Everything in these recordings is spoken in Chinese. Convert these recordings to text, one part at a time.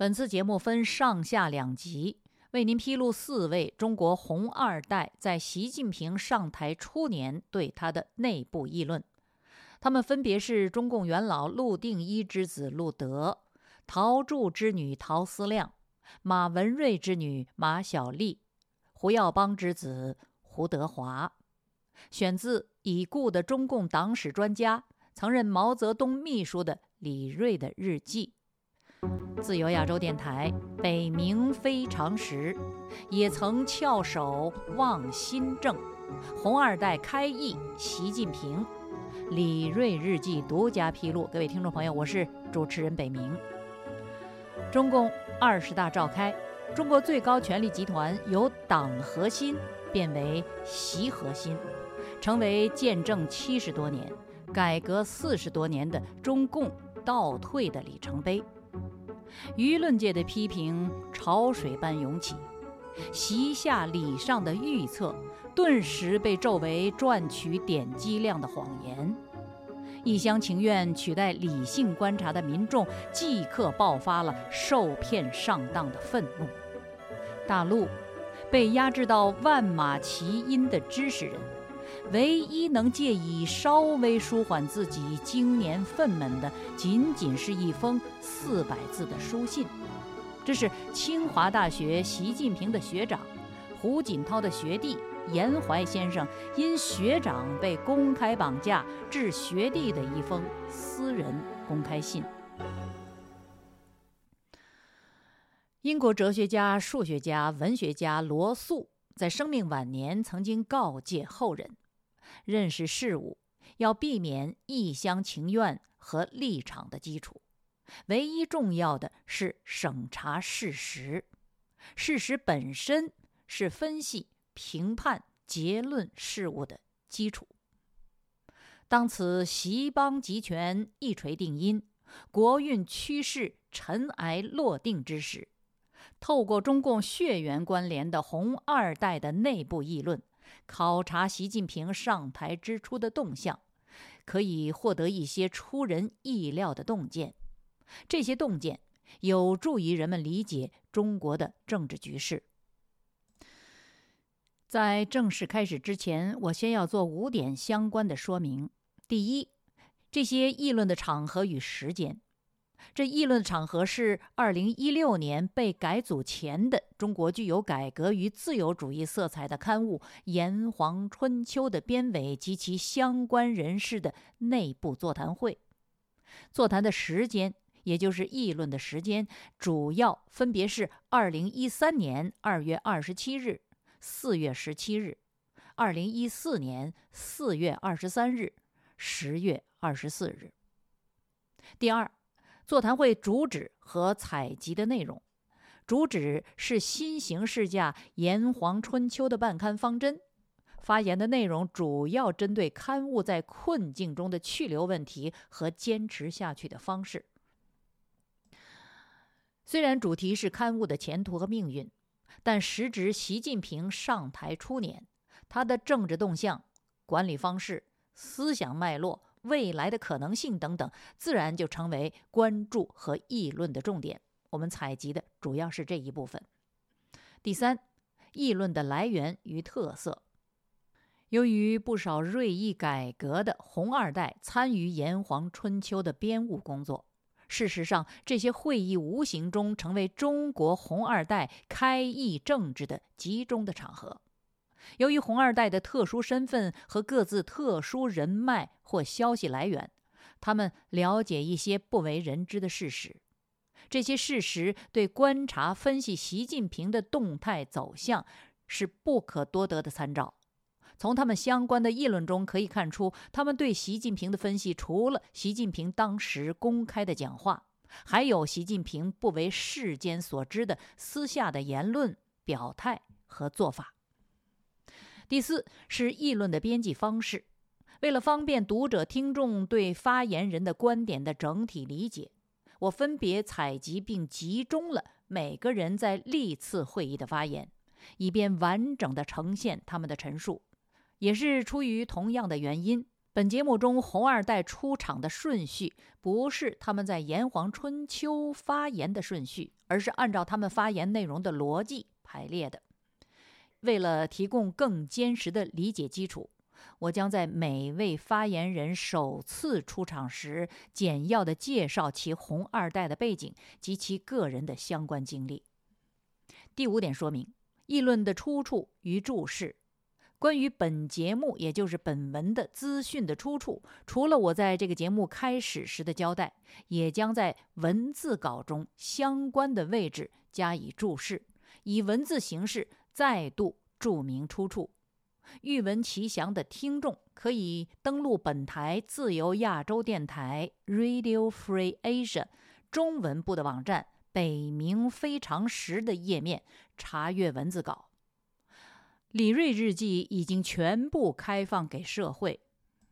本次节目分上下两集，为您披露四位中国红二代在习近平上台初年对他的内部议论。他们分别是中共元老陆定一之子陆德、陶铸之女陶思亮、马文瑞之女马晓丽、胡耀邦之子胡德华。选自已故的中共党史专家、曾任毛泽东秘书的李锐的日记。自由亚洲电台，北冥非常时，也曾翘首望新政。红二代开义，习近平，李锐日记独家披露。各位听众朋友，我是主持人北冥。中共二十大召开，中国最高权力集团由党核心变为习核心，成为见证七十多年、改革四十多年的中共倒退的里程碑。舆论界的批评潮水般涌起，习下礼上的预测顿时被皱为赚取点击量的谎言。一厢情愿取代理性观察的民众即刻爆发了受骗上当的愤怒。大陆被压制到万马齐喑的知识人。唯一能借以稍微舒缓自己经年愤懑的，仅仅是一封四百字的书信。这是清华大学习近平的学长，胡锦涛的学弟严怀先生因学长被公开绑架致学弟的一封私人公开信。英国哲学家、数学家、文学家罗素在生命晚年曾经告诫后人。认识事物要避免一厢情愿和立场的基础，唯一重要的是审查事实。事实本身是分析、评判、结论事物的基础。当此习邦集权一锤定音，国运趋势尘埃落定之时，透过中共血缘关联的红二代的内部议论。考察习近平上台之初的动向，可以获得一些出人意料的洞见。这些洞见有助于人们理解中国的政治局势。在正式开始之前，我先要做五点相关的说明。第一，这些议论的场合与时间。这议论场合是二零一六年被改组前的中国具有改革与自由主义色彩的刊物《炎黄春秋》的编委及其相关人士的内部座谈会。座谈的时间，也就是议论的时间，主要分别是二零一三年二月二十七日、四月十七日，二零一四年四月二十三日、十月二十四日。第二。座谈会主旨和采集的内容，主旨是新形势下《炎黄春秋》的办刊方针。发言的内容主要针对刊物在困境中的去留问题和坚持下去的方式。虽然主题是刊物的前途和命运，但时值习近平上台初年，他的政治动向、管理方式、思想脉络。未来的可能性等等，自然就成为关注和议论的重点。我们采集的主要是这一部分。第三，议论的来源与特色。由于不少锐意改革的红二代参与《炎黄春秋》的编务工作，事实上，这些会议无形中成为中国红二代开议政治的集中的场合。由于红二代的特殊身份和各自特殊人脉或消息来源，他们了解一些不为人知的事实。这些事实对观察分析习近平的动态走向是不可多得的参照。从他们相关的议论中可以看出，他们对习近平的分析除了习近平当时公开的讲话，还有习近平不为世间所知的私下的言论、表态和做法。第四是议论的编辑方式。为了方便读者听众对发言人的观点的整体理解，我分别采集并集中了每个人在历次会议的发言，以便完整的呈现他们的陈述。也是出于同样的原因，本节目中红二代出场的顺序不是他们在《炎黄春秋》发言的顺序，而是按照他们发言内容的逻辑排列的。为了提供更坚实的理解基础，我将在每位发言人首次出场时，简要地介绍其红二代的背景及其个人的相关经历。第五点说明，议论的出处与注释。关于本节目，也就是本文的资讯的出处，除了我在这个节目开始时的交代，也将在文字稿中相关的位置加以注释，以文字形式再度注明出处。欲闻其详的听众可以登录本台自由亚洲电台 Radio Free Asia 中文部的网站“北冥非常时”的页面查阅文字稿。李瑞日记已经全部开放给社会，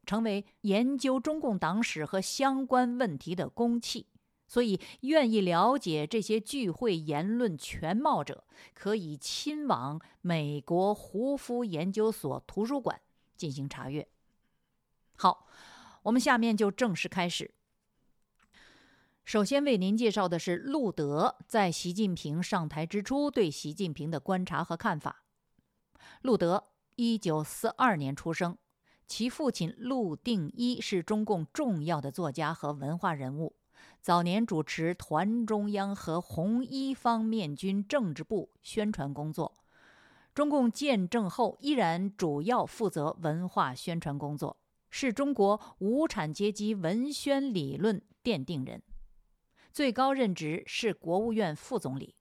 成为研究中共党史和相关问题的公器。所以，愿意了解这些聚会言论全貌者，可以亲往美国胡夫研究所图书馆进行查阅。好，我们下面就正式开始。首先为您介绍的是路德在习近平上台之初对习近平的观察和看法。路德一九四二年出生，其父亲陆定一是中共重要的作家和文化人物，早年主持团中央和红一方面军政治部宣传工作。中共建政后，依然主要负责文化宣传工作，是中国无产阶级文宣理论奠定人，最高任职是国务院副总理。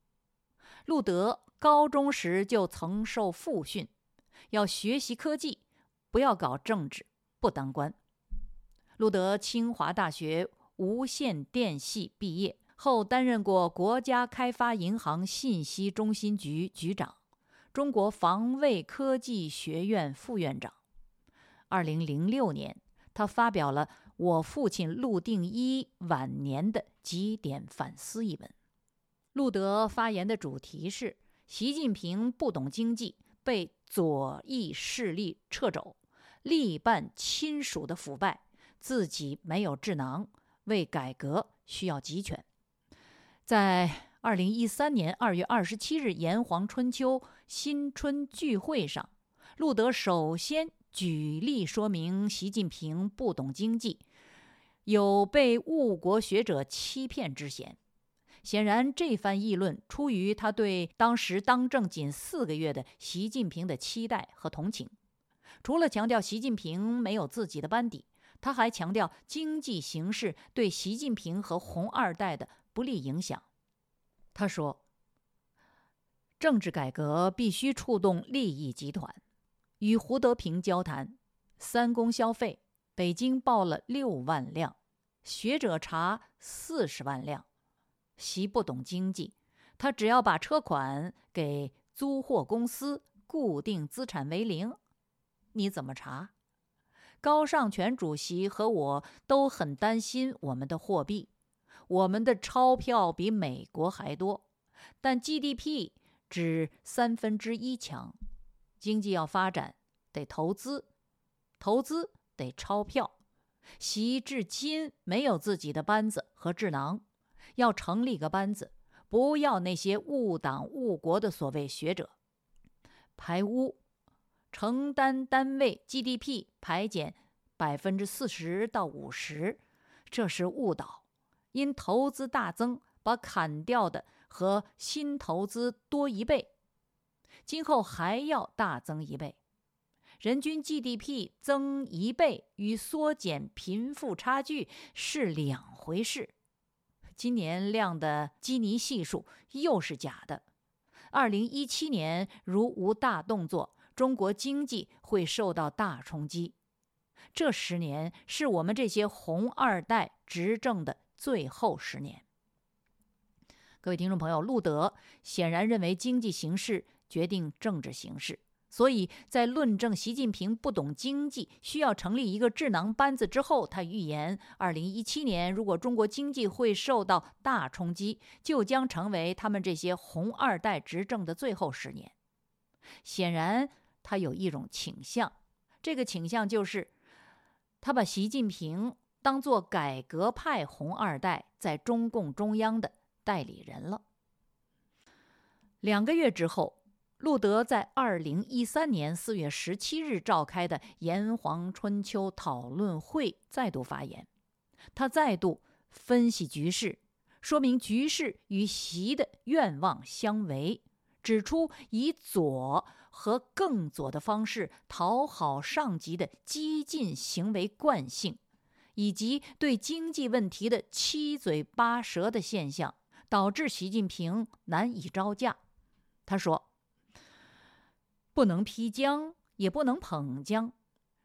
路德。高中时就曾受父训，要学习科技，不要搞政治，不当官。路德清华大学无线电系毕业后，担任过国家开发银行信息中心局局长、中国防卫科技学院副院长。二零零六年，他发表了《我父亲陆定一晚年的几点反思》一文。路德发言的主题是。习近平不懂经济，被左翼势力掣肘，力办亲属的腐败，自己没有智囊，为改革需要集权。在二零一三年二月二十七日《炎黄春秋》新春聚会上，路德首先举例说明习近平不懂经济，有被误国学者欺骗之嫌。显然，这番议论出于他对当时当政仅四个月的习近平的期待和同情。除了强调习近平没有自己的班底，他还强调经济形势对习近平和红二代的不利影响。他说：“政治改革必须触动利益集团。与胡德平交谈，三公消费，北京报了六万辆，学者查四十万辆。”习不懂经济，他只要把车款给租货公司，固定资产为零，你怎么查？高尚全主席和我都很担心我们的货币，我们的钞票比美国还多，但 GDP 只三分之一强。经济要发展，得投资，投资得钞票。习至今没有自己的班子和智囊。要成立个班子，不要那些误党误国的所谓学者。排污，承担单位 GDP 排减百分之四十到五十，这是误导。因投资大增，把砍掉的和新投资多一倍，今后还要大增一倍。人均 GDP 增一倍与缩减贫富差距是两回事。今年量的基尼系数又是假的。二零一七年如无大动作，中国经济会受到大冲击。这十年是我们这些红二代执政的最后十年。各位听众朋友，路德显然认为经济形势决定政治形势。所以在论证习近平不懂经济，需要成立一个智囊班子之后，他预言，二零一七年如果中国经济会受到大冲击，就将成为他们这些红二代执政的最后十年。显然，他有一种倾向，这个倾向就是，他把习近平当做改革派红二代在中共中央的代理人了。两个月之后，路德在二零一三年四月十七日召开的炎黄春秋讨论会再度发言，他再度分析局势，说明局势与习的愿望相违，指出以左和更左的方式讨好上级的激进行为惯性，以及对经济问题的七嘴八舌的现象，导致习近平难以招架。他说：“不能批江，也不能捧江。”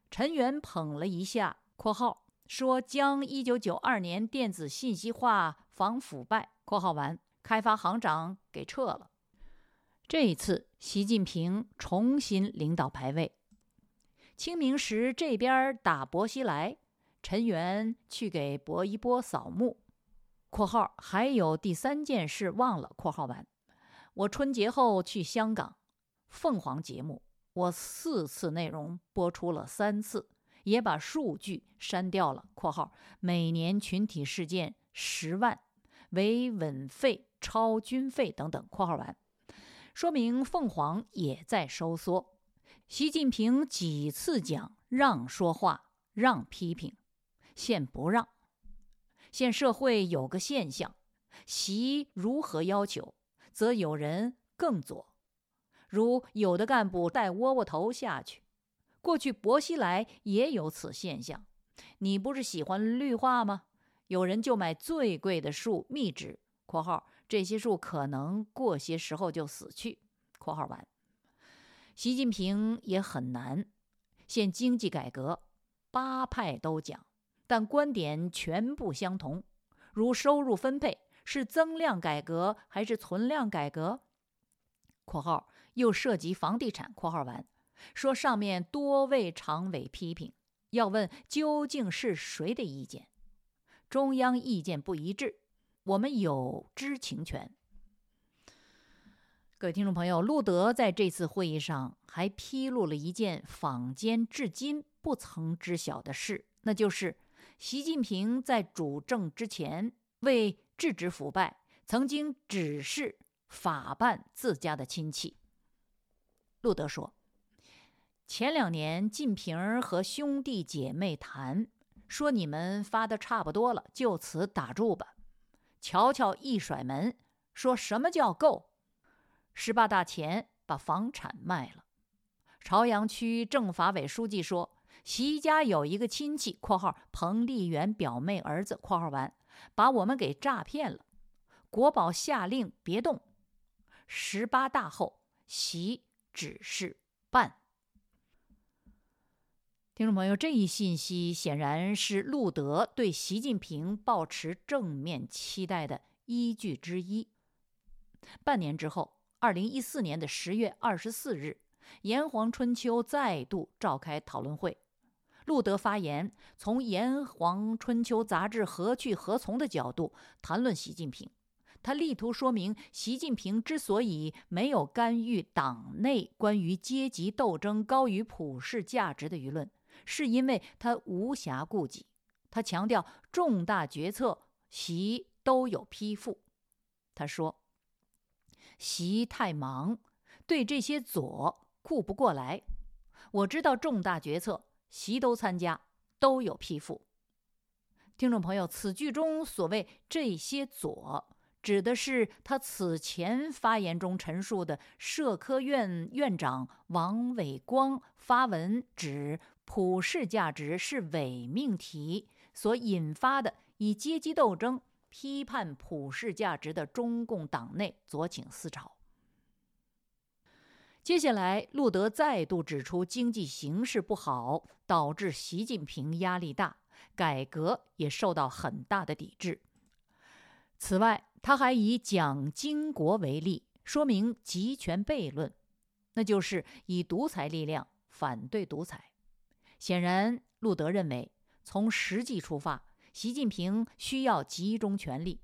陈元捧了一下（括号说将一九九二年电子信息化防腐败）（括号完）开发行长给撤了。这一次，习近平重新领导排位。清明时这边打薄熙来，陈元去给薄一波扫墓（括号还有第三件事忘了）（括号完）。我春节后去香港，凤凰节目，我四次内容播出了三次，也把数据删掉了。（括号每年群体事件十万，维稳费超军费等等。）（括号完）说明凤凰也在收缩。习近平几次讲让说话、让批评，现不让。现社会有个现象，习如何要求？则有人更左，如有的干部带窝窝头下去。过去薄熙来也有此现象。你不是喜欢绿化吗？有人就买最贵的树密植（括号这些树可能过些时候就死去）（括号完）。习近平也很难。现经济改革，八派都讲，但观点全部相同，如收入分配。是增量改革还是存量改革？（括号又涉及房地产。）（括号完）说上面多位常委批评，要问究竟是谁的意见？中央意见不一致，我们有知情权。各位听众朋友，路德在这次会议上还披露了一件坊间至今不曾知晓的事，那就是习近平在主政之前为。制止腐败，曾经指示法办自家的亲戚。路德说：“前两年，晋平和兄弟姐妹谈，说你们发的差不多了，就此打住吧。乔乔一甩门，说什么叫够？十八大前把房产卖了。朝阳区政法委书记说，习家有一个亲戚（括号彭丽媛表妹儿子）（括号完）。”把我们给诈骗了，国宝下令别动。十八大后，习指示。听众朋友，这一信息显然是路德对习近平抱持正面期待的依据之一。半年之后，二零一四年的十月二十四日，炎黄春秋再度召开讨论会。路德发言，从《炎黄春秋》杂志何去何从的角度谈论习近平。他力图说明，习近平之所以没有干预党内关于阶级斗争高于普世价值的舆论，是因为他无暇顾及。他强调，重大决策习都有批复。他说：“习太忙，对这些左顾不过来。我知道重大决策。”习都参加，都有批复。听众朋友，此句中所谓这些左，指的是他此前发言中陈述的社科院院长王伟光发文指普世价值是伪命题所引发的以阶级斗争批判普世价值的中共党内左倾思潮。接下来，路德再度指出经济形势不好，导致习近平压力大，改革也受到很大的抵制。此外，他还以蒋经国为例，说明集权悖论，那就是以独裁力量反对独裁。显然，路德认为，从实际出发，习近平需要集中权力，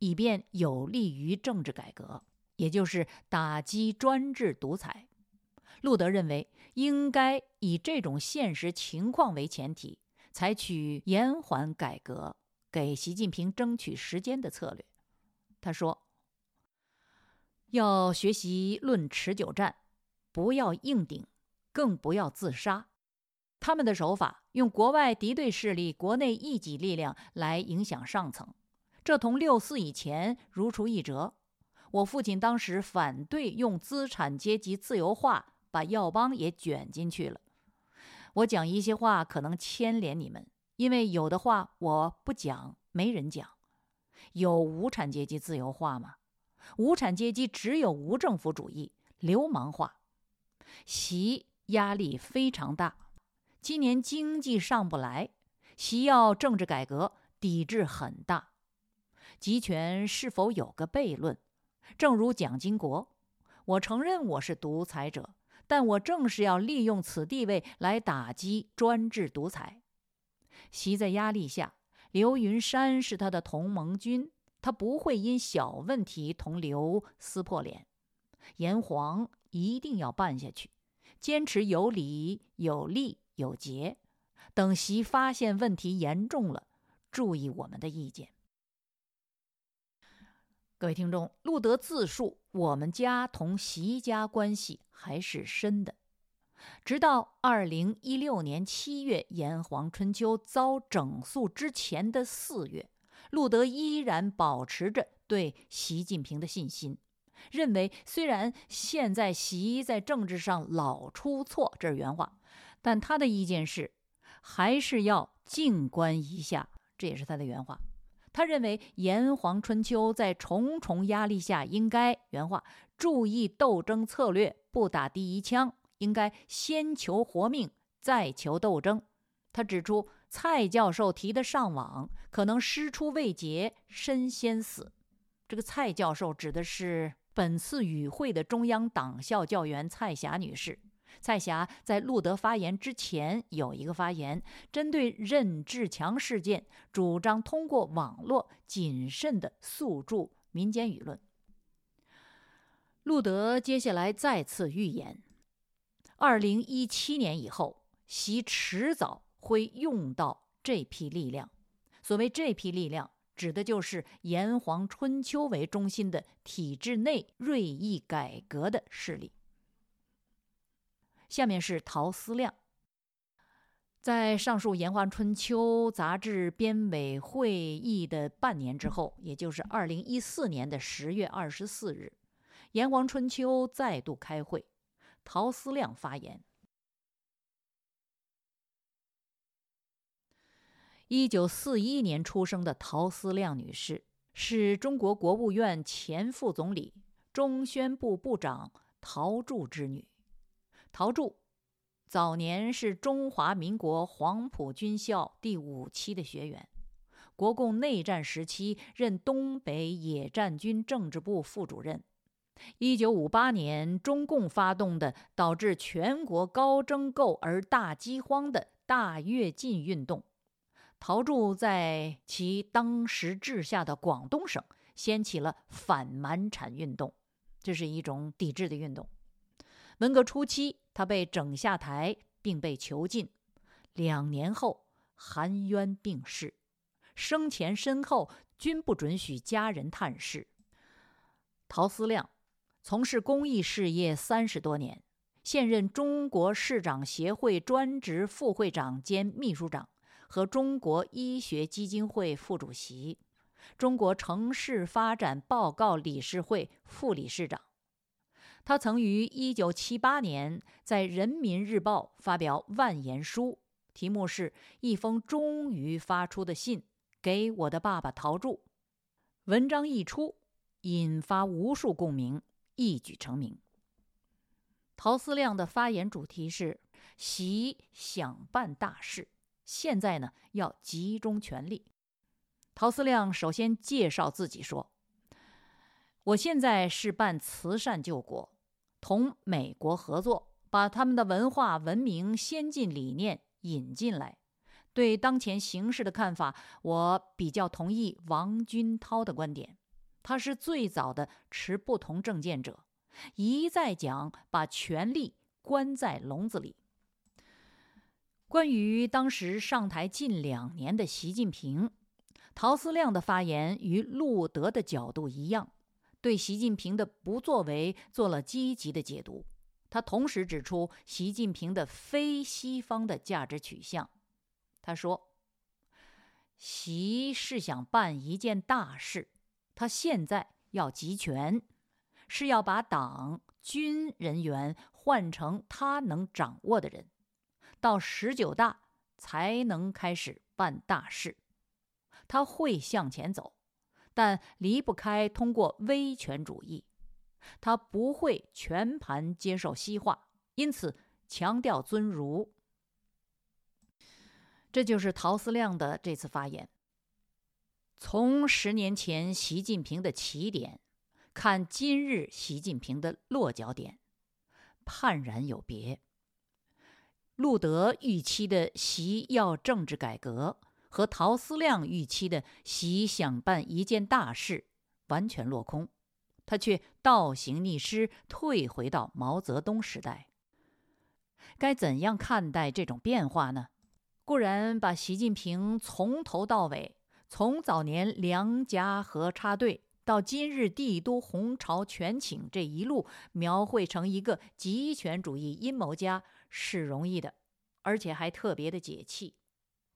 以便有利于政治改革。也就是打击专制独裁，路德认为应该以这种现实情况为前提，采取延缓改革、给习近平争取时间的策略。他说：“要学习论持久战，不要硬顶，更不要自杀。他们的手法用国外敌对势力、国内异己力量来影响上层，这同六四以前如出一辙。我父亲当时反对用资产阶级自由化把耀邦也卷进去了。”我讲一些话可能牵连你们，因为有的话我不讲，没人讲。有无产阶级自由化吗？无产阶级只有无政府主义、流氓化。习压力非常大，今年经济上不来，习要政治改革，抵制很大。集权是否有个悖论？正如蒋经国，我承认我是独裁者。但我正是要利用此地位来打击专制独裁。习在压力下，刘云山是他的同盟军，他不会因小问题同刘撕破脸。炎黄一定要办下去，坚持有理、有利、有节。等习发现问题严重了，注意我们的意见。各位听众，路德自述：“我们家同习家关系还是深的。”直到二零一六年七月，炎黄春秋遭整肃之前的四月，路德依然保持着对习近平的信心，认为虽然现在习在政治上老出错，这是原话，但他的意见是还是要静观一下，这也是他的原话。他认为炎黄春秋在重重压力下，应该原话注意斗争策略，不打第一枪，应该先求活命，再求斗争。他指出，蔡教授提的上网可能师出未捷身先死。这个蔡教授指的是本次与会的中央党校教员蔡霞女士。蔡霞在路德发言之前有一个发言，针对任志强事件，主张通过网络谨慎的诉诸民间舆论。路德接下来再次预言：二零一七年以后，习迟早会用到这批力量。所谓这批力量，指的就是炎黄春秋为中心的体制内锐意改革的势力。下面是陶思亮，在上述《炎黄春秋》杂志编委会议的半年之后，也就是二零一四年的十月二十四日，《炎黄春秋》再度开会，陶思亮发言。一九四一年出生的陶思亮女士，是中国国务院前副总理、中宣部部长陶铸之女。陶铸早年是中华民国黄埔军校第五期的学员，国共内战时期任东北野战军政治部副主任。一九五八年，中共发动的导致全国高征购而大饥荒的大跃进运动，陶铸在其当时治下的广东省掀起了反满产运动，这是一种抵制的运动。文革初期。他被整下台，并被囚禁。两年后，含冤病逝，生前身后均不准许家人探视。陶思亮从事公益事业三十多年，现任中国市长协会专职副会长兼秘书长，和中国医学基金会副主席，中国城市发展报告理事会副理事长。他曾于1978年在《人民日报》发表万言书，题目是一封终于发出的信给我的爸爸陶铸。文章一出，引发无数共鸣，一举成名。陶思亮的发言主题是：习想办大事，现在呢要集中全力。陶思亮首先介绍自己说：“我现在是办慈善救国。”同美国合作，把他们的文化、文明、先进理念引进来。对当前形势的看法，我比较同意王军涛的观点。他是最早的持不同政见者，一再讲把权力关在笼子里。关于当时上台近两年的习近平，陶思亮的发言与路德的角度一样，对习近平的不作为做了积极的解读。他同时指出习近平的非西方的价值取向。他说：“习是想办一件大事，他现在要集权，是要把党军人员换成他能掌握的人。”到十九大才能开始办大事，他会向前走，但离不开通过威权主义。他不会全盘接受西化，因此强调尊儒。这就是陶思亮的这次发言。从十年前习近平的起点看，今日习近平的落脚点，判然有别。路德预期的习要政治改革，和陶思亮预期的习想办一件大事完全落空，他却倒行逆施，退回到毛泽东时代。该怎样看待这种变化呢？固然把习近平从头到尾，从早年梁家河插队到今日帝都红潮全倾这一路描绘成一个极权主义阴谋家。是容易的，而且还特别的解气。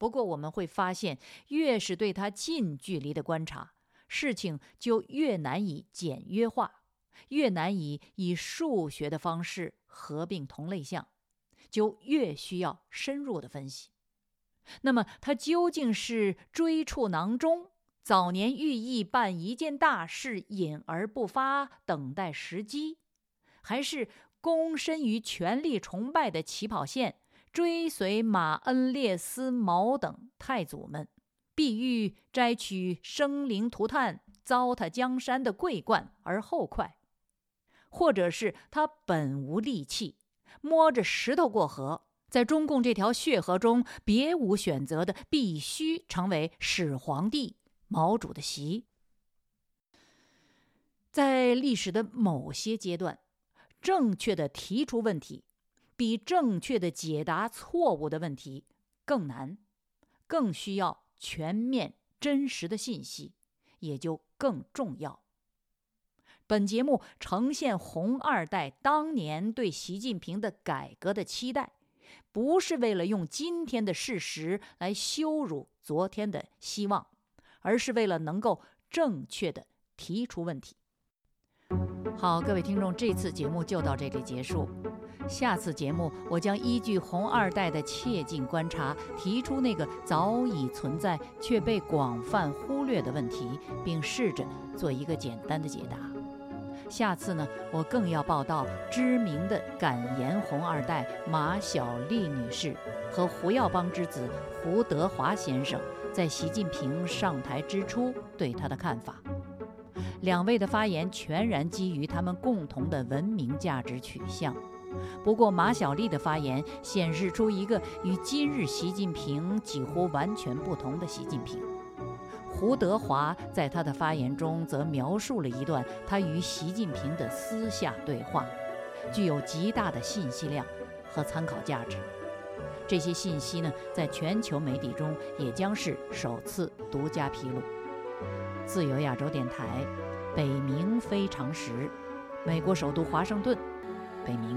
不过我们会发现，越是对他近距离的观察，事情就越难以简约化，越难以以数学的方式合并同类项，就越需要深入的分析。那么，他究竟是追处囊中，早年寓意办一件大事，隐而不发，等待时机，还是？躬身于权力崇拜的起跑线，追随马恩列斯、毛等太祖们，必欲摘取生灵涂炭、糟蹋江山的桂冠而后快；或者是他本无力气，摸着石头过河，在中共这条血河中别无选择的，必须成为始皇帝毛主的席。在历史的某些阶段。正确的提出问题，比正确的解答错误的问题更难，更需要全面真实的信息，也就更重要。本节目呈现红二代当年对习近平的改革的期待，不是为了用今天的事实来羞辱昨天的希望，而是为了能够正确的提出问题。好，各位听众，这次节目就到这里结束。下次节目，我将依据红二代的切近观察，提出那个早已存在却被广泛忽略的问题，并试着做一个简单的解答。下次呢，我更要报道知名的敢言红二代马晓丽女士和胡耀邦之子胡德华先生在习近平上台之初对他的看法。两位的发言全然基于他们共同的文明价值取向。不过，马晓丽的发言显示出一个与今日习近平几乎完全不同的习近平。胡德华在他的发言中则描述了一段他与习近平的私下对话，具有极大的信息量和参考价值。这些信息呢，在全球媒体中也将是首次独家披露。自由亚洲电台。北冥非常时，美国首都华盛顿，北冥。